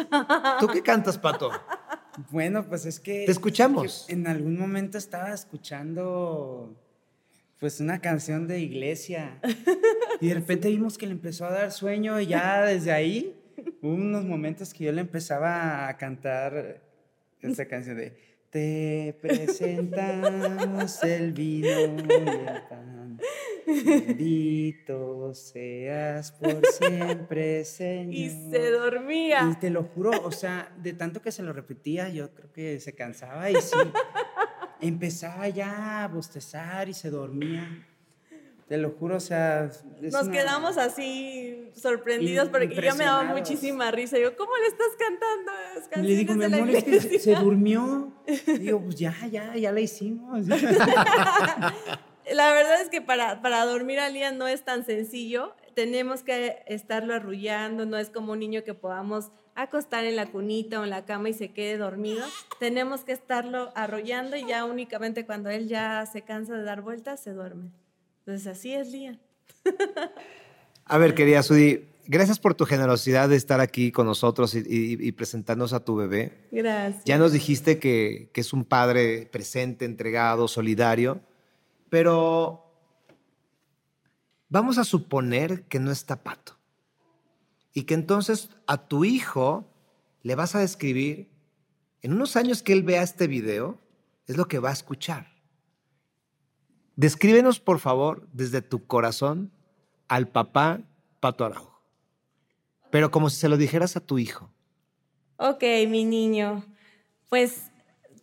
¿Tú qué cantas, Pato? Bueno, pues es que... Te escuchamos. En algún momento estaba escuchando pues una canción de iglesia y de repente vimos que le empezó a dar sueño y ya desde ahí hubo unos momentos que yo le empezaba a cantar esa canción de te presentamos el vino y el pan. Bendito seas por siempre, Señor. Y se dormía. Y te lo juro, o sea, de tanto que se lo repetía, yo creo que se cansaba y sí, empezaba ya a bostezar y se dormía. Te lo juro, o sea. Nos quedamos así sorprendidos porque yo me daba muchísima risa. Yo, ¿cómo le estás cantando? Le digo, mi amor, es que se, durmió. digo, pues ya, ya, ya la hicimos. la verdad es que para, para dormir al día no es tan sencillo. Tenemos que estarlo arrullando. No es como un niño que podamos acostar en la cunita o en la cama y se quede dormido. Tenemos que estarlo arrollando y ya únicamente cuando él ya se cansa de dar vueltas, se duerme. Entonces así es, Lía. A ver, querida Sudi, gracias por tu generosidad de estar aquí con nosotros y, presentarnos a tu bebé. Gracias. Ya nos dijiste que, que, es un padre presente, entregado, solidario, pero vamos a suponer que no está pato y que entonces a tu hijo le vas a describir, en unos años que él vea este video, es lo que va a escuchar. Descríbenos, por favor, desde tu corazón al papá Pato Araujo. Pero como si se lo dijeras a tu hijo. Ok, mi niño. Pues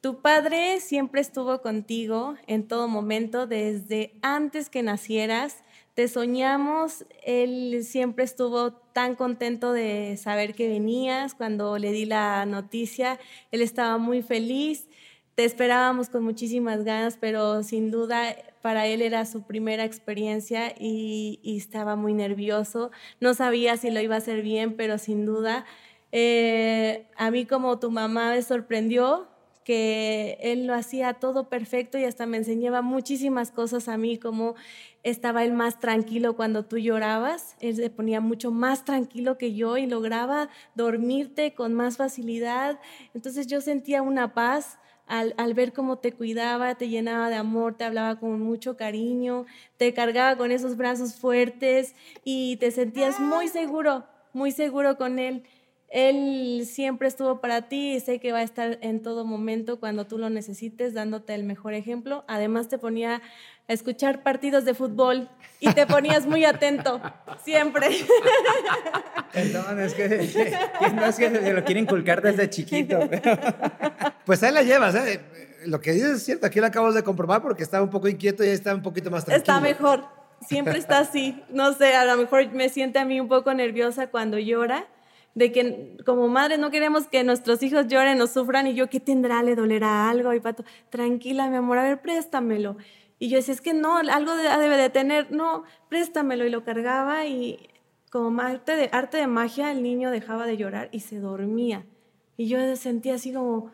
tu padre siempre estuvo contigo en todo momento, desde antes que nacieras. Te soñamos, él siempre estuvo tan contento de saber que venías. Cuando le di la noticia, él estaba muy feliz. Te esperábamos con muchísimas ganas, pero sin duda para él era su primera experiencia y, estaba muy nervioso. No sabía si lo iba a hacer bien, pero sin duda eh, a mí como tu mamá me sorprendió que él lo hacía todo perfecto y hasta me enseñaba muchísimas cosas a mí, como estaba él más tranquilo cuando tú llorabas, él se ponía mucho más tranquilo que yo y lograba dormirte con más facilidad. Entonces yo sentía una paz al, ver cómo te cuidaba, te llenaba de amor, te hablaba con mucho cariño, te cargaba con esos brazos fuertes y te sentías muy seguro, muy seguro con él. Él siempre estuvo para ti y sé que va a estar en todo momento cuando tú lo necesites, dándote el mejor ejemplo. Además te ponía a escuchar partidos de fútbol y te ponías muy atento, siempre. Perdón, es que, no es que se lo quiere inculcar desde chiquito. Pues ahí la llevas, ¿eh? Lo que dices es cierto, aquí lo acabamos de comprobar porque estaba un poco inquieto y ahí está un poquito más tranquilo. Está mejor, siempre está así. No sé, a lo mejor me siente a mí un poco nerviosa cuando llora de que como madre no queremos que nuestros hijos lloren o sufran y yo, ¿qué tendrá? ¿Le dolerá algo? Y Pato, tranquila, mi amor, a ver, préstamelo. Y yo decía, es que no, algo debe de tener, no, préstamelo. Y lo cargaba y como arte de, arte de magia el niño dejaba de llorar y se dormía. Y yo sentía así como,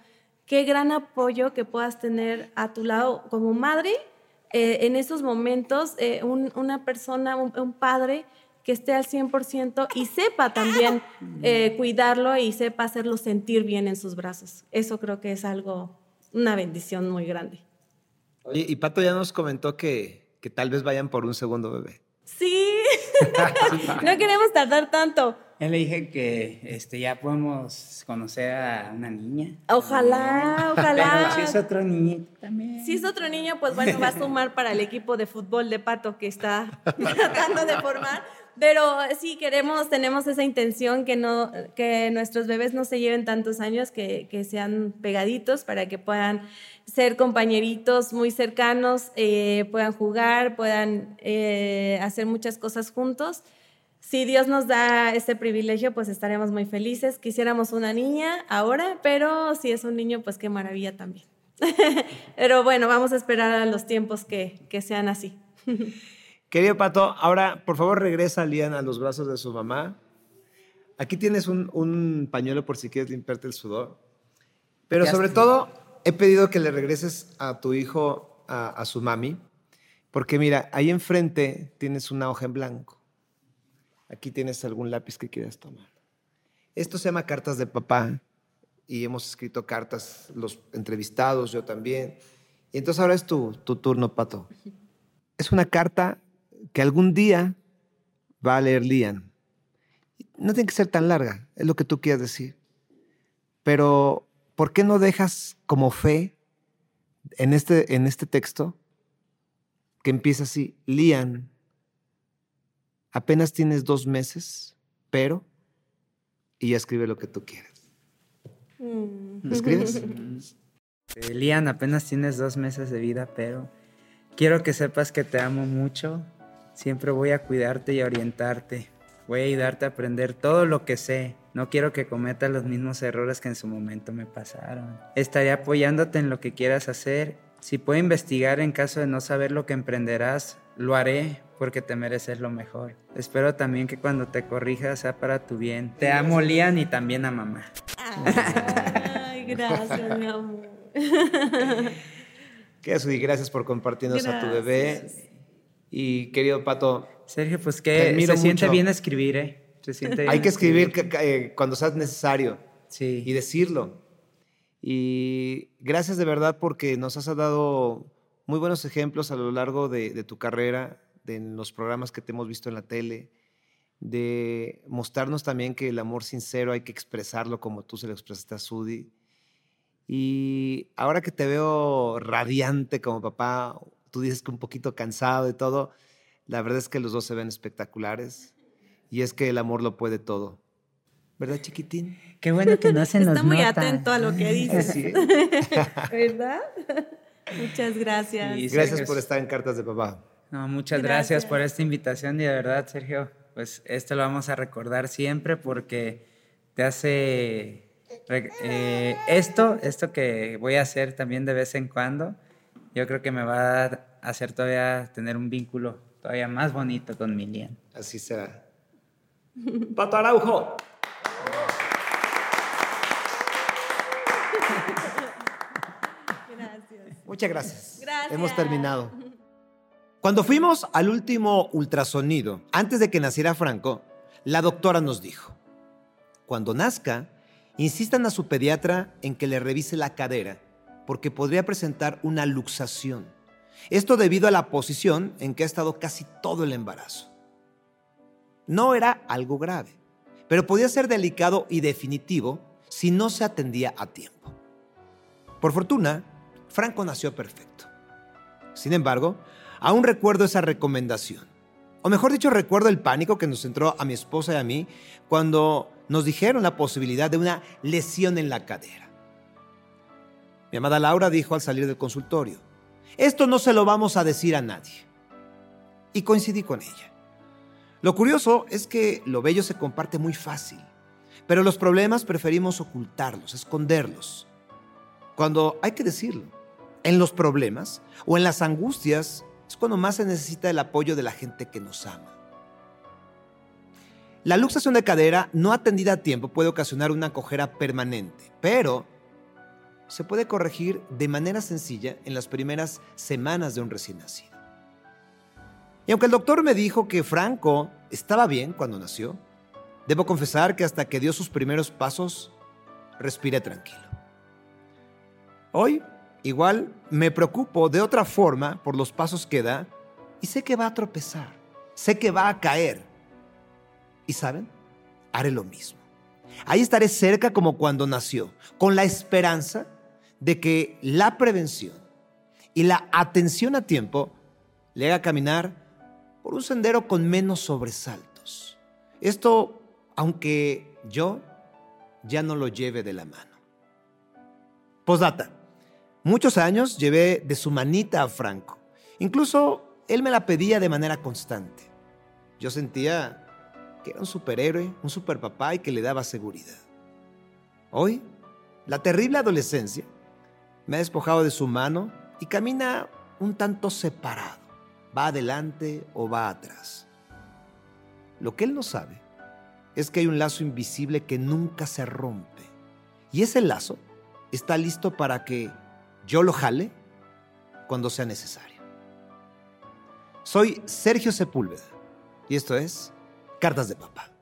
qué gran apoyo que puedas tener a tu lado como madre eh, en esos momentos, eh, una persona, un padre que esté al 100% y sepa también eh, cuidarlo y sepa hacerlo sentir bien en sus brazos. Eso creo que es algo, una bendición muy grande. Oye, y Pato ya nos comentó que, que tal vez vayan por un segundo bebé. Sí, no queremos tardar tanto. Ya le dije que este, ya podemos conocer a una niña. Ojalá, ojalá. Pero si es otro niñito también. Si es otro niño, pues bueno, va a sumar para el equipo de fútbol de Pato que está tratando de formar. Pero sí queremos, tenemos esa intención que, no, que nuestros bebés no se lleven tantos años, que, que sean pegaditos para que puedan ser compañeritos muy cercanos, eh, puedan jugar, puedan eh, hacer muchas cosas juntos. Si Dios nos da ese privilegio, pues estaremos muy felices. Quisiéramos una niña ahora, pero si es un niño, pues qué maravilla también. pero bueno, vamos a esperar a los tiempos que, que sean así. Querido Pato, ahora por favor regresa Lian a los brazos de su mamá. Aquí tienes un, pañuelo por si quieres limpiarte el sudor. Pero sobre todo, he pedido que le regreses a tu hijo, a, su mami, porque mira, ahí enfrente tienes una hoja en blanco. Aquí tienes algún lápiz que quieras tomar. Esto se llama cartas de papá y hemos escrito cartas, los entrevistados, yo también. Y entonces ahora es tu, tu turno, Pato. Es una carta que algún día va a leer Lian. No tiene que ser tan larga, es lo que tú quieras decir. Pero, ¿por qué no dejas como fe en este, en este texto que empieza así? Lian, apenas tienes dos meses, pero... Y ya escribe lo que tú quieras. Mm. ¿Lo escribes? Eh, Lian, apenas tienes dos meses de vida, pero quiero que sepas que te amo mucho. Siempre voy a cuidarte y orientarte. Voy a ayudarte a aprender todo lo que sé. No quiero que cometas los mismos errores que en su momento me pasaron. Estaré apoyándote en lo que quieras hacer. Si puedo investigar en caso de no saber lo que emprenderás, lo haré porque te mereces lo mejor. Espero también que cuando te corrijas sea para tu bien. Te amo, Lian, y también a mamá. Ay, gracias, mi amor. Qué gracias por compartirnos a tu bebé. Y querido Pato. Sergio, pues que se siente bien escribir, ¿eh? Se siente Hay que escribir eh, cuando sea necesario. Sí. Y decirlo. Y gracias de verdad porque nos has dado muy buenos ejemplos a lo largo de, de tu carrera, de los programas que te hemos visto en la tele, de mostrarnos también que el amor sincero hay que expresarlo como tú se lo expresaste a Sudi y ahora que te veo radiante como papá, tú dices que un poquito cansado de todo, la verdad es que los dos se ven espectaculares y es que el amor lo puede todo. ¿Verdad, chiquitín? Qué bueno que no se nos Está muy atento a lo que dices. ¿Verdad? Muchas gracias. gracias por estar en Cartas de Papá. No, muchas gracias. por esta invitación y de verdad, Sergio, pues esto lo vamos a recordar siempre porque te hace eh, esto, esto que voy a hacer también de vez en cuando, yo creo que me va a hacer todavía tener un vínculo todavía más bonito con Milian. Así será. Pato Araujo. Gracias. Muchas gracias. Gracias. Hemos terminado. Cuando fuimos al último ultrasonido, antes de que naciera Franco, la doctora nos dijo, cuando nazca, Insistan a su pediatra en que le revise la cadera, porque podría presentar una luxación. Esto debido a la posición en que ha estado casi todo el embarazo. No era algo grave, pero podía ser delicado y definitivo si no se atendía a tiempo. Por fortuna, Franco nació perfecto. Sin embargo, aún recuerdo esa recomendación. O mejor dicho, recuerdo el pánico que nos entró a mi esposa y a mí cuando nos dijeron la posibilidad de una lesión en la cadera. Mi amada Laura dijo al salir del consultorio, esto no se lo vamos a decir a nadie. Y coincidí con ella. Lo curioso es que lo bello se comparte muy fácil, pero los problemas preferimos ocultarlos, esconderlos. Cuando hay que decirlo, en los problemas o en las angustias es cuando más se necesita el apoyo de la gente que nos ama. La luxación de cadera no atendida a tiempo puede ocasionar una cojera permanente, pero se puede corregir de manera sencilla en las primeras semanas de un recién nacido. Y aunque el doctor me dijo que Franco estaba bien cuando nació, debo confesar que hasta que dio sus primeros pasos, respiré tranquilo. Hoy, igual, me preocupo de otra forma por los pasos que da y sé que va a tropezar, sé que va a caer, y saben, haré lo mismo. Ahí estaré cerca como cuando nació, con la esperanza de que la prevención y la atención a tiempo le haga caminar por un sendero con menos sobresaltos. Esto, aunque yo ya no lo lleve de la mano. Postdata. Muchos años llevé de su manita a Franco. Incluso él me la pedía de manera constante. Yo sentía que era un superhéroe, un superpapá y que le daba seguridad. Hoy, la terrible adolescencia me ha despojado de su mano y camina un tanto separado. Va adelante o va atrás. Lo que él no sabe es que hay un lazo invisible que nunca se rompe. Y ese lazo está listo para que yo lo jale cuando sea necesario. Soy Sergio Sepúlveda y esto es Cartas de Papá.